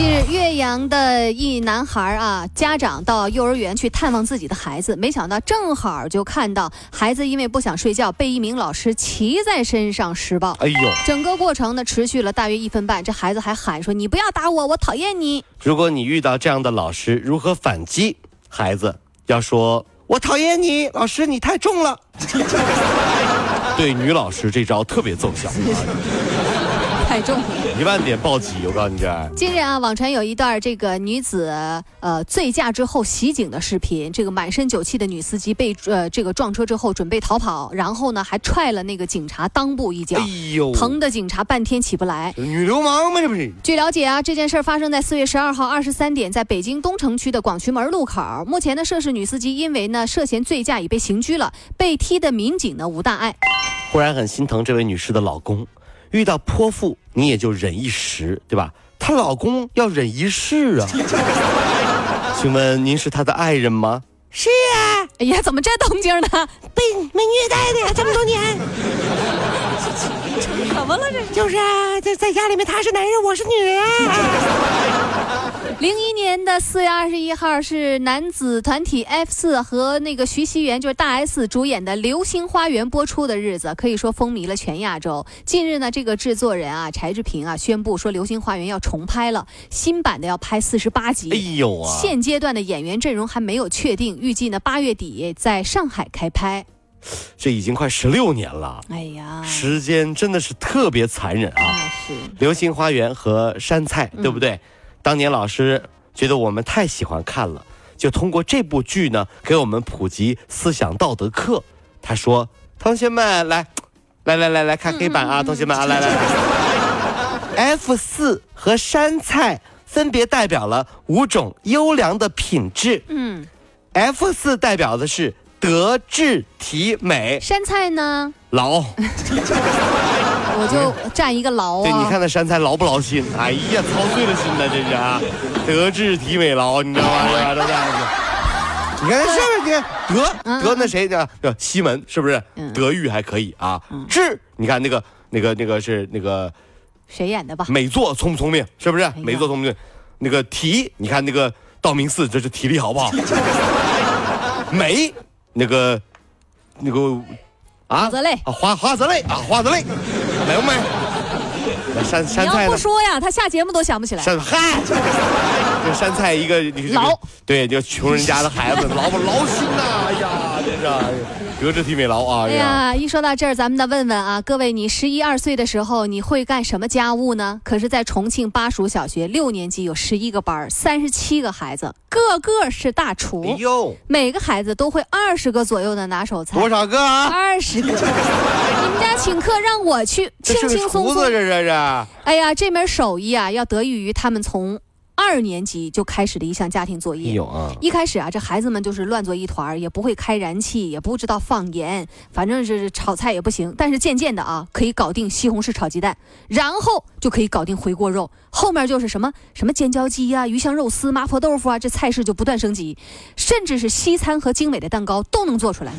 近日，岳阳的一男孩啊，家长到幼儿园去探望自己的孩子，没想到正好就看到孩子因为不想睡觉，被一名老师骑在身上施暴。哎呦，整个过程呢持续了大约一分半，这孩子还喊说：“你不要打我，我讨厌你。如果你遇到这样的老师，如何反击？孩子要说：“我讨厌你，老师你太重了。”对女老师这招特别奏效，”太重了。一万点暴击！我告诉你这。近日啊，网传有一段这个女子呃醉驾之后袭警的视频。这个满身酒气的女司机被呃这个撞车之后准备逃跑，然后呢还踹了那个警察裆部一脚，哎呦，疼的警察半天起不来。女流氓吗？这不是？据了解啊，这件事儿发生在四月十二号二十三点，在北京东城区的广渠门路口。目前呢，涉事女司机因为呢涉嫌醉驾已被刑拘了，被踢的民警呢无大碍。忽然很心疼这位女士的老公，遇到泼妇你也就忍一时，对吧？她老公要忍一世啊！请问您是她的爱人吗？是啊，哎呀，怎么这动静呢？被被虐待的呀，这么多年。怎么了这？就是啊，在在家里面他是男人，我是女人啊。零一年的四月二十一号是男子团体 F 四和那个徐熙媛就是大 S 主演的《流星花园》播出的日子，可以说风靡了全亚洲。近日呢，这个制作人啊柴智屏啊宣布说，《流星花园》要重拍了，新版的要拍四十八集。哎呦啊！现阶段的演员阵容还没有确定，预计呢八月底在上海开拍。这已经快十六年了，哎呀，时间真的是特别残忍啊！那是《流星花园》和山菜，对不对？当年老师觉得我们太喜欢看了，就通过这部剧呢，给我们普及思想道德课。他说：“同学们，来，来来来来看黑板啊，同学们啊，来来来，F 四和山菜分别代表了五种优良的品质。嗯，F 四代表的是德智体美山菜呢，劳。我就占一个劳啊。对，你看那山菜劳不劳心？哎呀，操碎了心呐，这是啊，德智体美劳，你知道吗？这样子。你看是不是？德嗯德那谁呢？叫西门是不是嗯？德育还可以啊。智，你看那个那个那个是那个谁演的吧？美作聪不聪明？是不是？美作聪不聪明？那个体，你看那个道明寺，这是体力好不好？美，那个那个啊，花泽类啊，花花泽类啊，花泽类，美不美？那山你要山菜？不说呀，他下节目都想不起来。山嗨，这山菜一个你劳，对，就穷人家的孩子，劳不劳心呐？哎呀，真是哎德智体美劳啊！哎呀，一说到这儿，咱们得问问啊，各位，你十一二岁的时候，你会干什么家务呢？可是，在重庆巴蜀小学六年级有十一个班，三十七个孩子，个个是大厨，哎呦，每个孩子都会二十个左右的拿手菜。多少个啊？二十个，你们家请客让我去，轻轻松松。这这是。哎呀，这门手艺啊，要得益于他们从二年级就开始的一项家庭作业。有啊，一开始啊，这孩子们就是乱作一团儿，也不会开燃气，也不知道放盐，反正是炒菜也不行。但是渐渐的啊，可以搞定西红柿炒鸡蛋，然后就可以搞定回锅肉，后面就是什么什么尖椒鸡啊、鱼香肉丝、麻婆豆腐啊，这菜式就不断升级，甚至是西餐和精美的蛋糕都能做出来。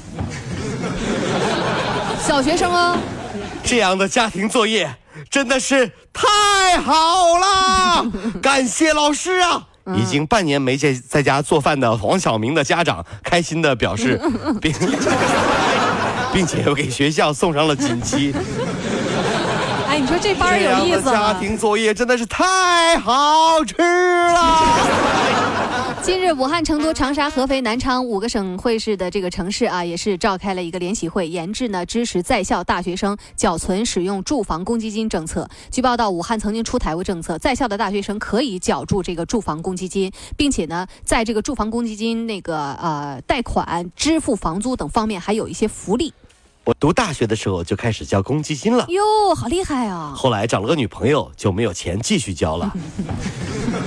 小学生哦，这样的家庭作业真的是太好了，感谢老师啊！已经半年没在在家做饭的黄晓明的家长开心的表示，并 并且又给学校送上了锦旗。哎，你说这班儿有意思吗家？庭作业真的是太好吃了。近日，武汉、成都、长沙、合肥、南昌五个省会市的这个城市啊，也是召开了一个联席会，研制呢支持在校大学生缴存使用住房公积金政策。据报道，武汉曾经出台过政策，在校的大学生可以缴住这个住房公积金，并且呢，在这个住房公积金那个呃贷款、支付房租等方面还有一些福利。我读大学的时候就开始交公积金了，哟，好厉害啊！后来找了个女朋友就没有钱继续交了，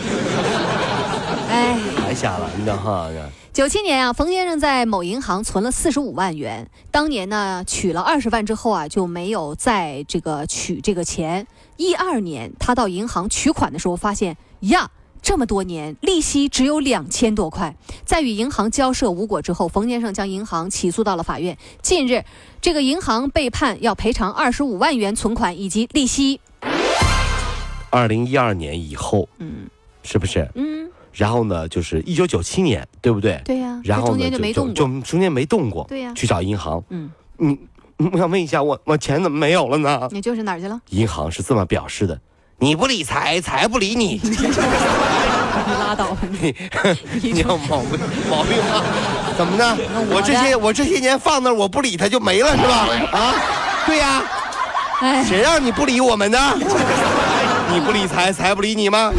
哎。白瞎了，你知道哈？九七年啊，冯先生在某银行存了四十五万元，当年呢取了二十万之后啊，就没有再这个取这个钱。一二年，他到银行取款的时候，发现呀。这么多年，利息只有两千多块，在与银行交涉无果之后，冯先生将银行起诉到了法院。近日，这个银行被判要赔偿二十五万元存款以及利息。二零一二年以后，嗯是不是？嗯，然后呢，就是一九九七年，对不对？对呀、然后呢，中间就没动过。就中间没动过。对呀去找银行，嗯，你，我想问一下，我我钱怎么没有了呢？你就是哪儿去了？银行是这么表示的：你不理财，财不理你。你拉倒吧你！你有毛病毛病吗？怎么的？我我这些我这些年放那儿，我不理他就没了是吧？啊，对呀，哎，谁让你不理我们的？你不理财，财不理你吗？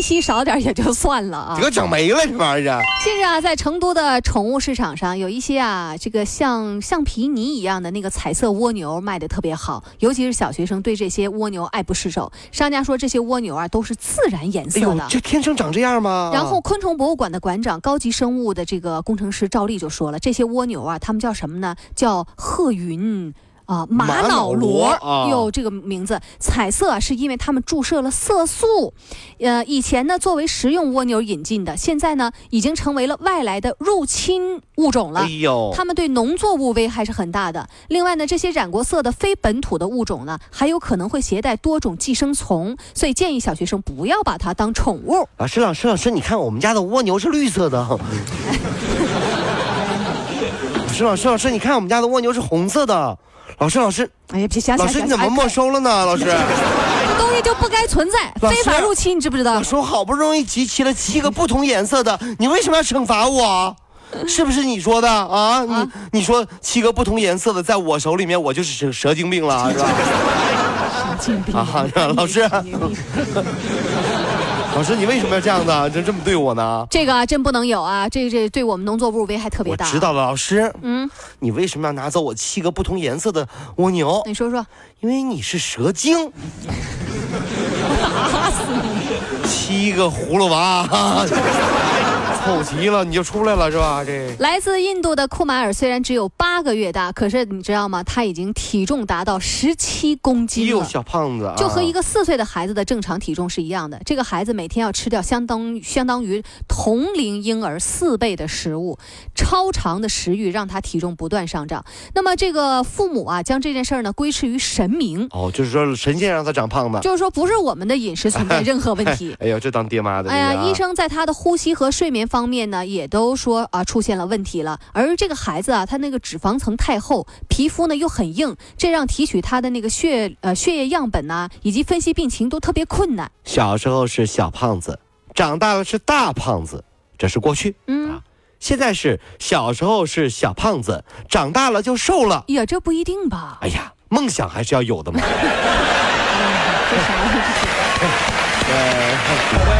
利息少点也就算了啊 给。整没了这玩意儿。近日啊，在成都的宠物市场上，有一些啊，这个像橡皮泥一样的那个彩色蜗牛卖的特别好，尤其是小学生对这些蜗牛爱不释手。商家说这些蜗牛啊都是自然颜色的，。这天生长这样吗？然后，昆虫博物馆的馆长、高级生物的这个工程师赵丽就说了，这些蜗牛啊，它们叫什么呢？叫鹤云。啊，玛玛瑙瑙螺有这个名字，彩色啊，是因为它们注射了色素。呃，以前呢作为食用蜗牛引进的，现在呢已经成为了外来的入侵物种了哎。呦，它们对农作物危害是很大的。另外呢，这些染过色的非本土的物种呢，还有可能会携带多种寄生虫，所以建议小学生不要把它当宠物。老师老师老师，你看我们家的蜗牛是绿色的。老师老师老师，你看我们家的蜗牛是红色的。老师老师哎呀，别瞎瞎老师，你怎么没收了呢？老师，这东西就不该存在，非法入侵，你知不知道老？师，我好不容易集齐了七个不同颜色的，你为什么要惩罚我？是不是你说的啊？你啊你说七个不同颜色的，在我手里面我就是蛇蛇精病了，是吧？蛇精病啊，老师，老师，你为什么要这样呢？这这么对我呢？这个啊，真不能有啊！这这对我们农作物危害特别大。我知道了，老师，嗯，你为什么要拿走我七个不同颜色的蜗牛？你说说，因为你是蛇精。打死你！七个葫芦娃，凑齐了你就出来了是吧？这来自印度的库马尔虽然只有八个月大，可是你知道吗？他已经体重达到十七公斤哟，了。小胖子啊，就和一个四岁的孩子的正常体重是一样的。这个孩子每天要吃掉相当相当于同龄婴儿四倍的食物，超长的食欲让他体重不断上涨。那么这个父母啊，将这件事儿呢归斥于神明，哦，就是说神仙让他长胖的。就是说不是我们的饮食存在 任何问题。哎呦，这当爹妈的，哎呀，医生在他的呼吸和睡眠方面呢，也都说啊出现了问题了。而这个孩子啊，他那个脂肪层太厚，皮肤呢又很硬，这让提取他的那个血呃血液样本呐、以及分析病情都特别困难。小时候是小胖子，长大了是大胖子，这是过去。嗯啊，现在是小时候是小胖子，长大了就瘦了。呀，这不一定吧？哎呀，梦想还是要有的嘛。